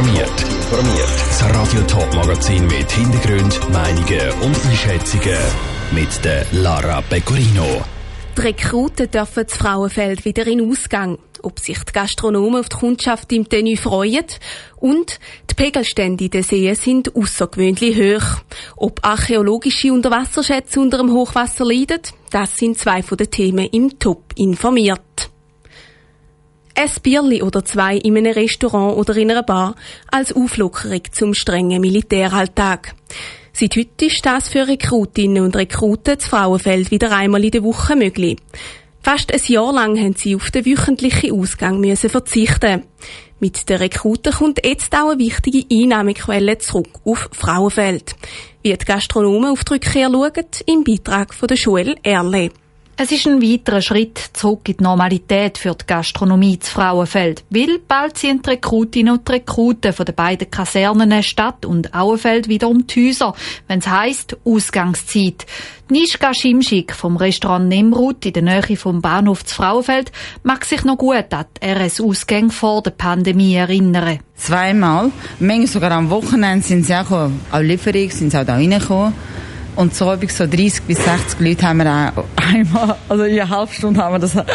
informiert. Informiert. Das Radio Top Magazin mit Hintergrund, Meinungen und Einschätzungen mit der Lara Pecorino. Die Rekruten dürfen das Frauenfeld wieder in Ausgang. Ob sich die Gastronomen auf die Kundschaft im Tenue freuen und die Pegelstände in den Seen sind außergewöhnlich hoch. Ob archäologische Unterwasserschätze unter dem Hochwasser leiden, das sind zwei von den Themen im Top informiert. Ein Bierli oder zwei in einem Restaurant oder in einer Bar als Auflockerung zum strengen Militäralltag. Seit heute ist das für Rekrutinnen und Rekruten das Frauenfeld wieder einmal in der Woche möglich. Fast ein Jahr lang haben sie auf den wöchentlichen Ausgang müssen verzichten. Mit den Rekruten kommt jetzt auch eine wichtige Einnahmequelle zurück auf Frauenfeld. Wie die Gastronomen auf die Rückkehr schauen, im Beitrag von der Joel Erle. Es ist ein weiterer Schritt zurück in die Normalität für die Gastronomie zu Frauenfeld, weil bald sind die Rekrutinnen und Rekruten von den beiden Kasernen Stadt und Auenfeld wieder um die Häuser, wenn es heisst Ausgangszeit. Nischka Schimschik vom Restaurant Nemrut in der Nähe vom Bahnhof zu Frauenfeld mag sich noch gut an die RS-Ausgänge vor der Pandemie erinnern. Zweimal, manchmal sogar am Wochenende sind sie auch, auch Lieferungen sind sie auch da reingekommen. Und so ich so 30 bis 60 Leute haben wir auch einmal, also in einer halben Stunde haben wir das, haben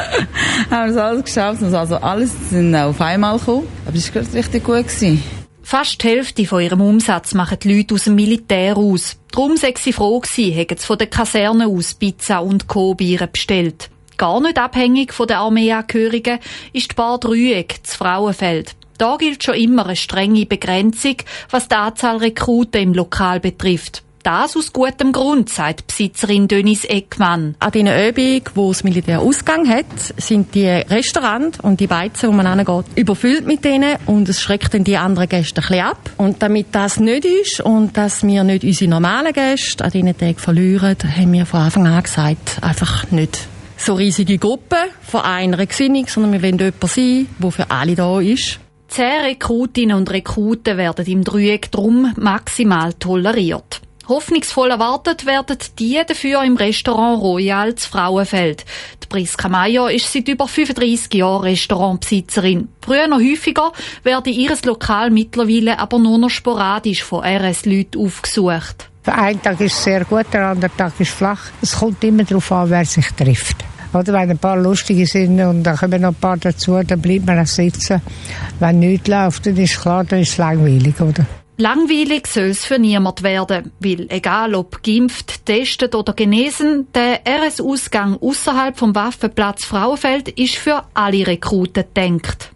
wir das alles geschafft. Also alles sind auf einmal gekommen. Aber es war richtig gut. Gewesen. Fast die Hälfte von ihrem Umsatz machen die Leute aus dem Militär aus. Darum sei sie froh gewesen, hätten sie von der Kaserne aus Pizza und Kobieren bestellt. Gar nicht abhängig von den Armeeangehörigen ist die Bar Drüeg, das Frauenfeld. Da gilt schon immer eine strenge Begrenzung, was die Anzahl Rekruten im Lokal betrifft. Das aus gutem Grund, sagt Besitzerin Dönis Eckmann. An diesen Übungen, wo das Militär Ausgang hat, sind die Restaurants und die Beizen, wo man angeht, überfüllt mit denen und es schreckt dann die anderen Gäste ein bisschen ab. Und damit das nicht ist und dass wir nicht unsere normalen Gäste an diesen Tagen verlieren, haben wir von Anfang an gesagt, einfach nicht so riesige Gruppen von einer Gesinnung, sondern wir wollen jemand sein, der für alle da ist. Zehn Rekrutinnen und Rekruten werden im Dreieck drum maximal toleriert. Hoffnungsvoll erwartet werden die dafür im Restaurant Royal zu Frauenfeld. Die Priska Mayer ist seit über 35 Jahren Restaurantbesitzerin. Früher noch häufiger werde ihres Lokal mittlerweile aber nur noch sporadisch von RS-Leuten aufgesucht. Eine Tag ist sehr gut, der andere Tag ist flach. Es kommt immer darauf an, wer sich trifft. Oder wenn ein paar lustige sind und dann kommen noch ein paar dazu, dann bleibt man sitzen. Wenn nichts läuft, dann ist klar, dann ist es langweilig, oder? Langweilig soll es für niemand werden, weil egal ob geimpft, testet oder genesen, der RS-Ausgang außerhalb vom Waffenplatz Frauenfeld ist für alle Rekruten gedacht.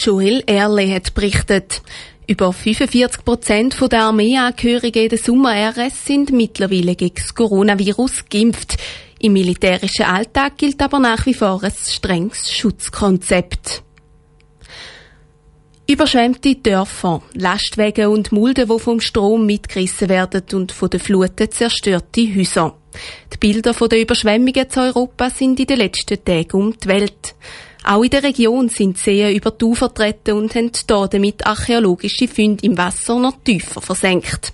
Joel Erle hat berichtet. Über 45 Prozent der Armeeangehörigen der Sommer-RS sind mittlerweile gegen das Coronavirus geimpft. Im militärischen Alltag gilt aber nach wie vor ein strenges Schutzkonzept. Überschwemmte Dörfer, Lastwagen und Mulden, die vom Strom mitgerissen werden und von den Fluten zerstörte Häuser. Die Bilder von den Überschwemmungen zu Europa sind in den letzten Tagen um die Welt. Auch in der Region sind Seen über die Ufer vertreten und haben hier damit archäologische Funde im Wasser noch tiefer versenkt.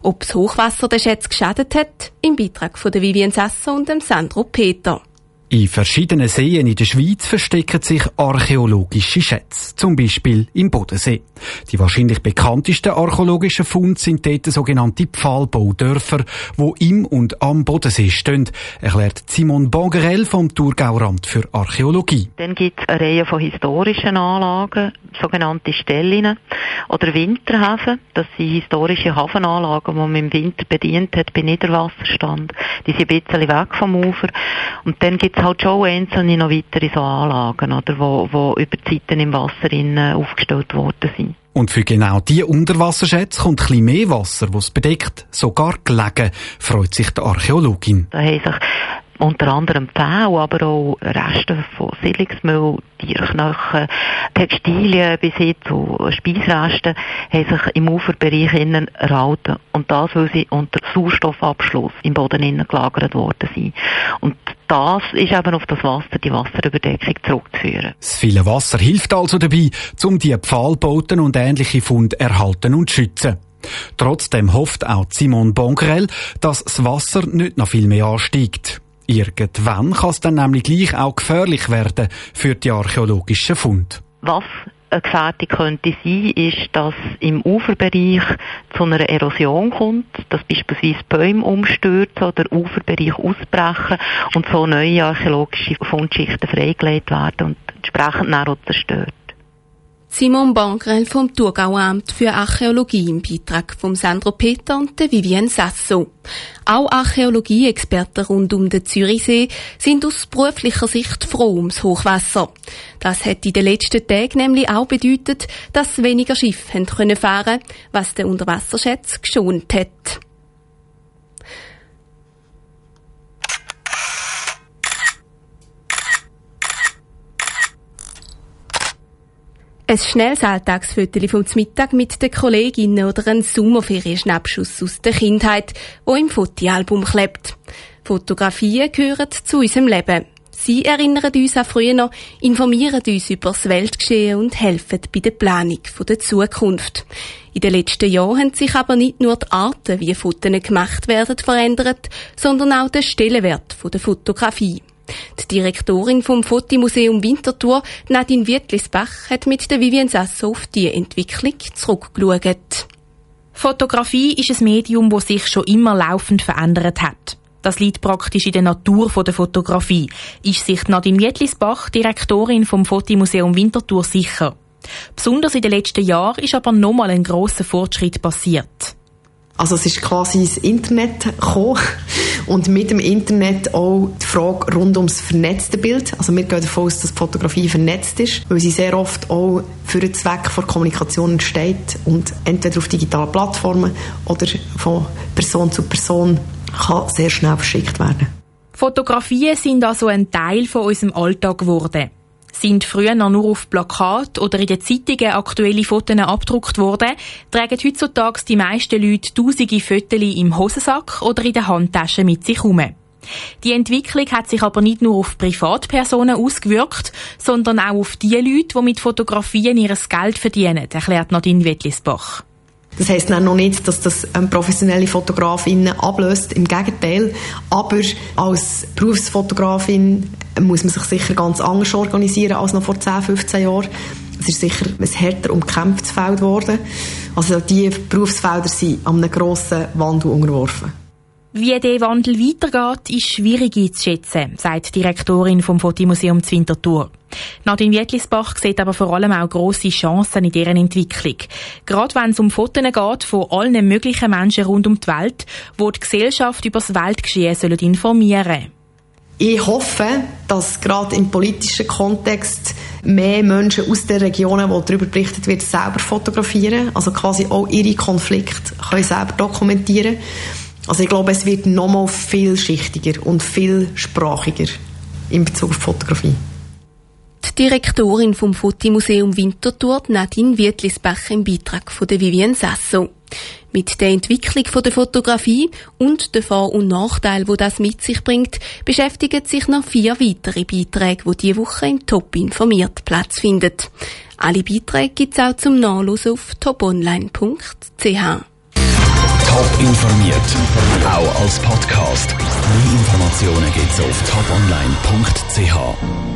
Ob das Hochwasser den Schätz geschadet hat, im Beitrag von Vivian Sasser und dem Sandro Peter. In verschiedenen Seen in der Schweiz verstecken sich archäologische Schätze, zum Beispiel im Bodensee. Die wahrscheinlich bekanntesten archäologischen Funde sind dort sogenannte Pfahlbaudörfer, wo im und am Bodensee stehen, erklärt Simon Bongerel vom Thurgauramt für Archäologie. Dann gibt es eine Reihe von historischen Anlagen, sogenannte Stellen oder Winterhäfen. Das sind historische Hafenanlagen, die man im Winter bedient hat bei Niederwasserstand. Die sind ein bisschen weg vom Ufer. Und dann gibt es halt schon einzelne noch weitere so Anlagen, oder, wo, wo über Zeiten im Wasser in, aufgestellt worden sind. Und für genau diese Unterwasserschätze kommt ein bisschen mehr Wasser, das es bedeckt, sogar gelegen, freut sich die Archäologin. Da haben sich unter anderem Pfau, aber auch Reste von Siedlungsmüll, Tierknochen, Textilien bis hin zu Speisresten haben sich im Uferbereich innen erhalten. Und das, weil sie unter Sauerstoffabschluss im Boden innen gelagert worden sind. Und das ist eben auf das Wasser, die Wasserüberdeckung zurückzuführen. Das viele Wasser hilft also dabei, um die Pfahlbauten und ähnliche Funde erhalten und schützen. Trotzdem hofft auch Simon Bongrel, dass das Wasser nicht noch viel mehr ansteigt. Irgendwann kann es dann nämlich gleich auch gefährlich werden für die archäologischen Funde. Was eine Gefährdung könnte sein, ist, dass im Uferbereich zu einer Erosion kommt, dass beispielsweise Bäume umstürzen oder Uferbereich ausbrechen und so neue archäologische Fundschichten freigelegt werden und entsprechend auch zerstört. Simon Bangrel vom Thurgauamt für Archäologie im Beitrag vom Sandro Peter und der Vivienne Sasso. Auch Archäologie-Experten rund um den Zürichsee sind aus beruflicher Sicht froh ums Hochwasser. Das hat in den letzten Tagen nämlich auch bedeutet, dass weniger Schiffe fahren können was den Unterwasserschätz geschont hat. Ein schnelles Alltagsfoto vom Mittag mit den Kolleginnen oder ein Sommerferienschnappschuss aus der Kindheit, wo im Fotoalbum klebt. Fotografien gehören zu unserem Leben. Sie erinnern uns an früher, informieren uns über das Weltgeschehen und helfen bei der Planung der Zukunft. In den letzten Jahren haben sich aber nicht nur die Arten, wie Fotos gemacht werden, verändert, sondern auch der Stellenwert der Fotografie. Die Direktorin vom Fotomuseum Winterthur, Nadine Wietlisbach, hat mit der Vivian Sasso auf die Entwicklung zurückgeschaut. Fotografie ist ein Medium, das sich schon immer laufend verändert hat. Das liegt praktisch in der Natur der Fotografie, ist sich Nadine Wietlisbach, Direktorin vom Fotomuseum Winterthur, sicher. Besonders in den letzten Jahren ist aber nochmal ein grosser Fortschritt passiert. Also es ist quasi ins Internet gekommen und mit dem Internet auch die Frage rund ums vernetzte Bild. Also wir gehen davon aus, dass Fotografie vernetzt ist, weil sie sehr oft auch für den Zweck von Kommunikation entsteht und entweder auf digitalen Plattformen oder von Person zu Person kann sehr schnell verschickt werden. Fotografien sind also ein Teil von unserem Alltag geworden. Sind früher noch nur auf Plakat oder in den Zeitungen aktuelle Fotos abgedruckt worden, tragen heutzutage die meisten Leute tausende Fotos im Hosensack oder in der Handtasche mit sich herum. Die Entwicklung hat sich aber nicht nur auf Privatpersonen ausgewirkt, sondern auch auf die Leute, die mit Fotografien ihr Geld verdienen, erklärt Nadine Wettlisbach. Das heisst noch nicht, dass das ähm, professionelle Fotografinnen ablöst. Im Gegenteil. Aber als Berufsfotografin muss man sich sicher ganz anders organisieren als noch vor 10, 15 Jahren. Es ist sicher ein härter umkämpftes Feld geworden. Also die Berufsfelder sind an einem grossen Wandel unterworfen. Wie der Wandel weitergeht, ist schwierig einzuschätzen, sagt die Direktorin vom Fotomuseum Zwintertour. Nadine Wietlisbach sieht aber vor allem auch grosse Chancen in deren Entwicklung. Gerade wenn es um Fotos geht von allen möglichen Menschen rund um die Welt, wo die Gesellschaft über das Weltgeschehen sollen informieren ich hoffe, dass gerade im politischen Kontext mehr Menschen aus den Regionen, wo darüber berichtet wird, selber fotografieren, also quasi auch ihre Konflikte können selber dokumentieren. Also ich glaube, es wird nochmal vielschichtiger und vielsprachiger in Bezug auf Fotografie. Die Direktorin vom Fotomuseum Winterthur, Nadine Wietlisbach, im Beitrag von der Vivienne Sasso. Mit der Entwicklung der Fotografie und den Vor- und Nachteilen, wo das mit sich bringt, beschäftigen sich noch vier weitere Beiträge, wo diese Woche im Top informiert Platz finden. Alle Beiträge gibt es auch zum Nachlesen auf toponline.ch. Top informiert, auch als Podcast. Mehr Informationen gibt es auf toponline.ch.